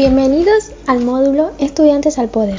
Bienvenidos al módulo Estudiantes al Poder.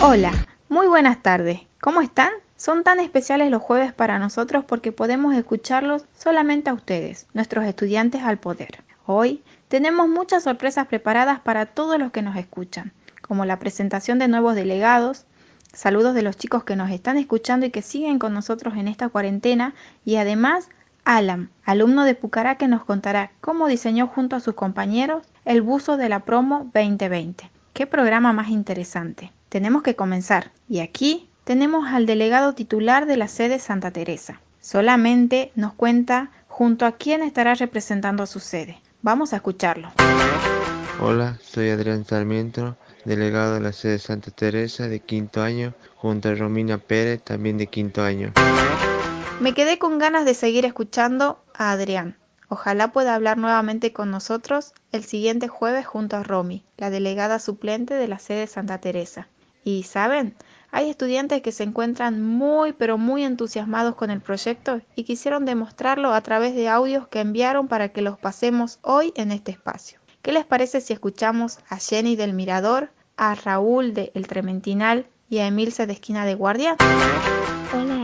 Hola, muy buenas tardes. ¿Cómo están? Son tan especiales los jueves para nosotros porque podemos escucharlos solamente a ustedes, nuestros estudiantes al poder. Hoy tenemos muchas sorpresas preparadas para todos los que nos escuchan, como la presentación de nuevos delegados, saludos de los chicos que nos están escuchando y que siguen con nosotros en esta cuarentena y además Alan, alumno de Pucará que nos contará cómo diseñó junto a sus compañeros el buzo de la promo 2020. Qué programa más interesante. Tenemos que comenzar y aquí tenemos al delegado titular de la sede Santa Teresa. Solamente nos cuenta junto a quién estará representando a su sede. Vamos a escucharlo. Hola, soy Adrián Sarmiento, delegado de la sede Santa Teresa de quinto año, junto a Romina Pérez, también de quinto año. Me quedé con ganas de seguir escuchando a Adrián. Ojalá pueda hablar nuevamente con nosotros el siguiente jueves junto a Romy, la delegada suplente de la sede Santa Teresa. Y, ¿saben? Hay estudiantes que se encuentran muy pero muy entusiasmados con el proyecto y quisieron demostrarlo a través de audios que enviaron para que los pasemos hoy en este espacio. ¿Qué les parece si escuchamos a Jenny del Mirador, a Raúl de El Trementinal y a Emilce de Esquina de Guardia?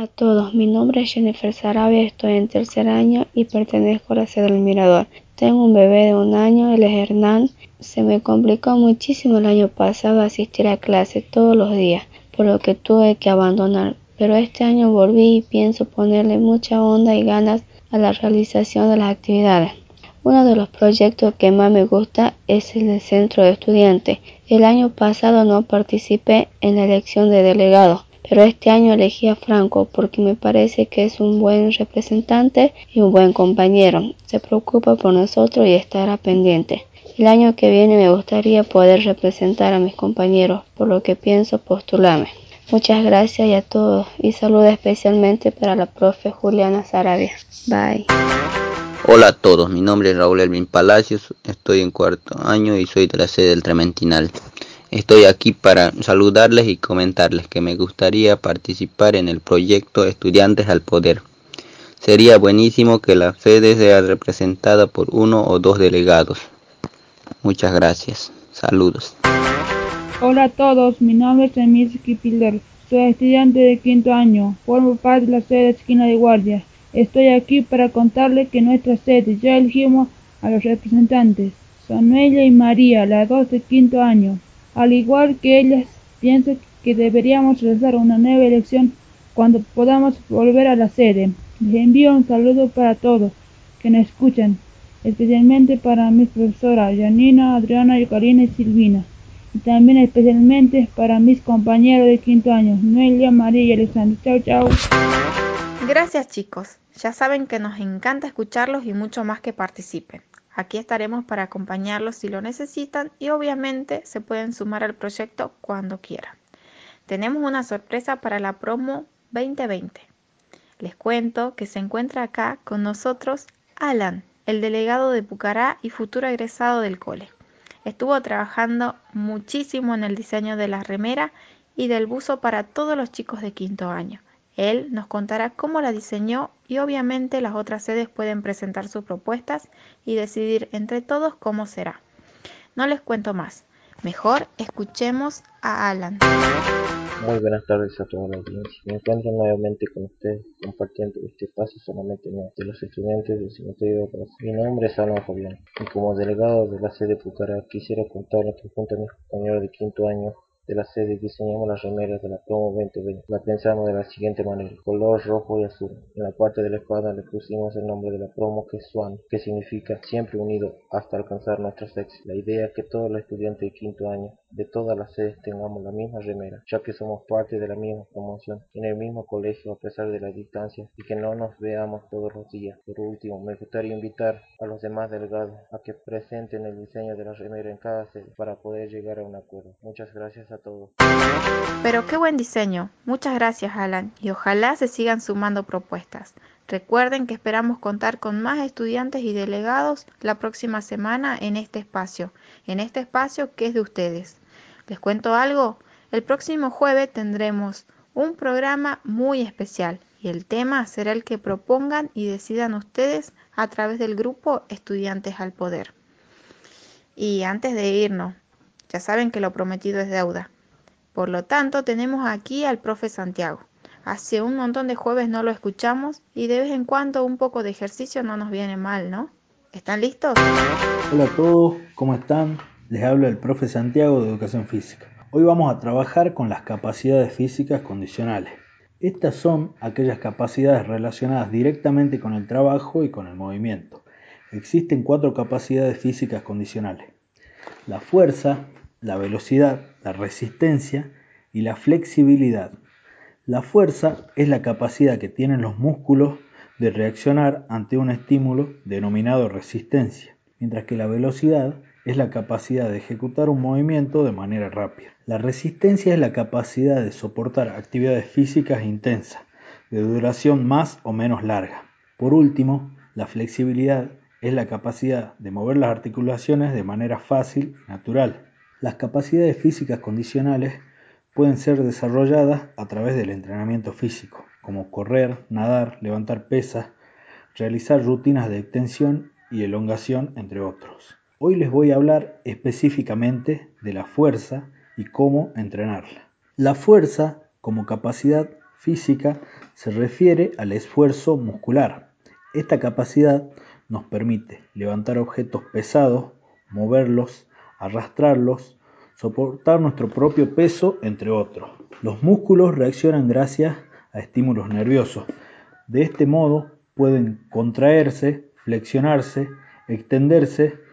A todos, mi nombre es Jennifer Sarabia, estoy en tercer año y pertenezco a la sede del Mirador. Tengo un bebé de un año, él es Hernán. Se me complicó muchísimo el año pasado asistir a clase todos los días por lo que tuve que abandonar, pero este año volví y pienso ponerle mucha onda y ganas a la realización de las actividades. Uno de los proyectos que más me gusta es el del centro de estudiantes. El año pasado no participé en la elección de delegado, pero este año elegí a Franco porque me parece que es un buen representante y un buen compañero. Se preocupa por nosotros y estará pendiente. El año que viene me gustaría poder representar a mis compañeros, por lo que pienso postularme. Muchas gracias a todos y saludos especialmente para la profe Juliana Sarabia. Bye. Hola a todos, mi nombre es Raúl Elvin Palacios, estoy en cuarto año y soy de la sede del Trementinal. Estoy aquí para saludarles y comentarles que me gustaría participar en el proyecto Estudiantes al Poder. Sería buenísimo que la sede sea representada por uno o dos delegados. Muchas gracias. Saludos. Hola a todos, mi nombre es Emil Kipilder. Soy estudiante de quinto año. Formo parte de la sede de esquina de guardia. Estoy aquí para contarles que nuestra sede ya elegimos a los representantes. Son ella y María, las dos de quinto año. Al igual que ellas, pienso que deberíamos realizar una nueva elección cuando podamos volver a la sede. Les envío un saludo para todos que nos escuchan especialmente para mis profesoras Janina, Adriana, Karina y Silvina, y también especialmente para mis compañeros de quinto año, Noelia, María y Alexandra. Chao, chao. Gracias chicos, ya saben que nos encanta escucharlos y mucho más que participen. Aquí estaremos para acompañarlos si lo necesitan y obviamente se pueden sumar al proyecto cuando quieran. Tenemos una sorpresa para la promo 2020. Les cuento que se encuentra acá con nosotros Alan, el delegado de Pucará y futuro egresado del cole. Estuvo trabajando muchísimo en el diseño de la remera y del buzo para todos los chicos de quinto año. Él nos contará cómo la diseñó y obviamente las otras sedes pueden presentar sus propuestas y decidir entre todos cómo será. No les cuento más. Mejor escuchemos a Alan. Muy buenas tardes a toda la audiencia. Me encuentro nuevamente con ustedes compartiendo este espacio solamente de los estudiantes del cementerio de Paz. Mi nombre es Alan Fabián y como delegado de la sede Pucará quisiera contarles que junto a mis compañeros de quinto año de la sede diseñamos las remeras de la promo 2020. La pensamos de la siguiente manera, color rojo y azul. En la parte de la espada le pusimos el nombre de la promo que es Swan, que significa siempre unido hasta alcanzar nuestro sexo. La idea es que todos los estudiantes de quinto año de todas las sedes tengamos la misma remera, ya que somos parte de la misma promoción, en el mismo colegio a pesar de la distancia y que no nos veamos todos los días. Por último, me gustaría invitar a los demás delegados a que presenten el diseño de la remera en cada sede para poder llegar a un acuerdo. Muchas gracias a todos. Pero qué buen diseño. Muchas gracias Alan y ojalá se sigan sumando propuestas. Recuerden que esperamos contar con más estudiantes y delegados la próxima semana en este espacio, en este espacio que es de ustedes. ¿Les cuento algo? El próximo jueves tendremos un programa muy especial y el tema será el que propongan y decidan ustedes a través del grupo Estudiantes al Poder. Y antes de irnos, ya saben que lo prometido es deuda. Por lo tanto, tenemos aquí al profe Santiago. Hace un montón de jueves no lo escuchamos y de vez en cuando un poco de ejercicio no nos viene mal, ¿no? ¿Están listos? Hola a todos, ¿cómo están? Les habla el profe Santiago de Educación Física. Hoy vamos a trabajar con las capacidades físicas condicionales. Estas son aquellas capacidades relacionadas directamente con el trabajo y con el movimiento. Existen cuatro capacidades físicas condicionales. La fuerza, la velocidad, la resistencia y la flexibilidad. La fuerza es la capacidad que tienen los músculos de reaccionar ante un estímulo denominado resistencia, mientras que la velocidad es la capacidad de ejecutar un movimiento de manera rápida. La resistencia es la capacidad de soportar actividades físicas intensas, de duración más o menos larga. Por último, la flexibilidad es la capacidad de mover las articulaciones de manera fácil y natural. Las capacidades físicas condicionales pueden ser desarrolladas a través del entrenamiento físico, como correr, nadar, levantar pesas, realizar rutinas de extensión y elongación, entre otros. Hoy les voy a hablar específicamente de la fuerza y cómo entrenarla. La fuerza, como capacidad física, se refiere al esfuerzo muscular. Esta capacidad nos permite levantar objetos pesados, moverlos, arrastrarlos, soportar nuestro propio peso, entre otros. Los músculos reaccionan gracias a estímulos nerviosos. De este modo pueden contraerse, flexionarse, extenderse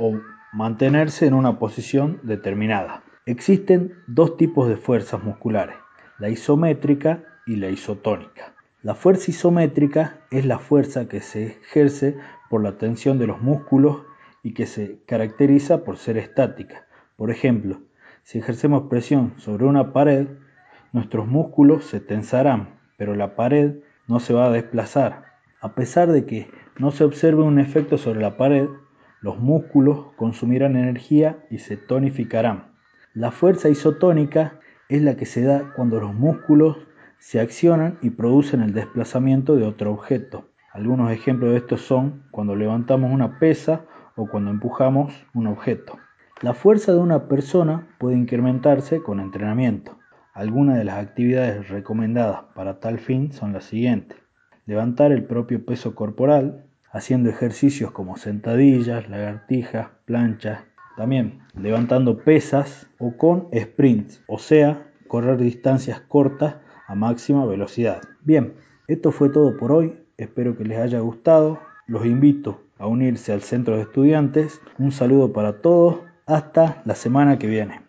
o mantenerse en una posición determinada. Existen dos tipos de fuerzas musculares, la isométrica y la isotónica. La fuerza isométrica es la fuerza que se ejerce por la tensión de los músculos y que se caracteriza por ser estática. Por ejemplo, si ejercemos presión sobre una pared, nuestros músculos se tensarán, pero la pared no se va a desplazar. A pesar de que no se observe un efecto sobre la pared, los músculos consumirán energía y se tonificarán. La fuerza isotónica es la que se da cuando los músculos se accionan y producen el desplazamiento de otro objeto. Algunos ejemplos de esto son cuando levantamos una pesa o cuando empujamos un objeto. La fuerza de una persona puede incrementarse con entrenamiento. Algunas de las actividades recomendadas para tal fin son las siguientes. Levantar el propio peso corporal, haciendo ejercicios como sentadillas, lagartijas, planchas, también levantando pesas o con sprints, o sea, correr distancias cortas a máxima velocidad. Bien, esto fue todo por hoy, espero que les haya gustado, los invito a unirse al centro de estudiantes, un saludo para todos, hasta la semana que viene.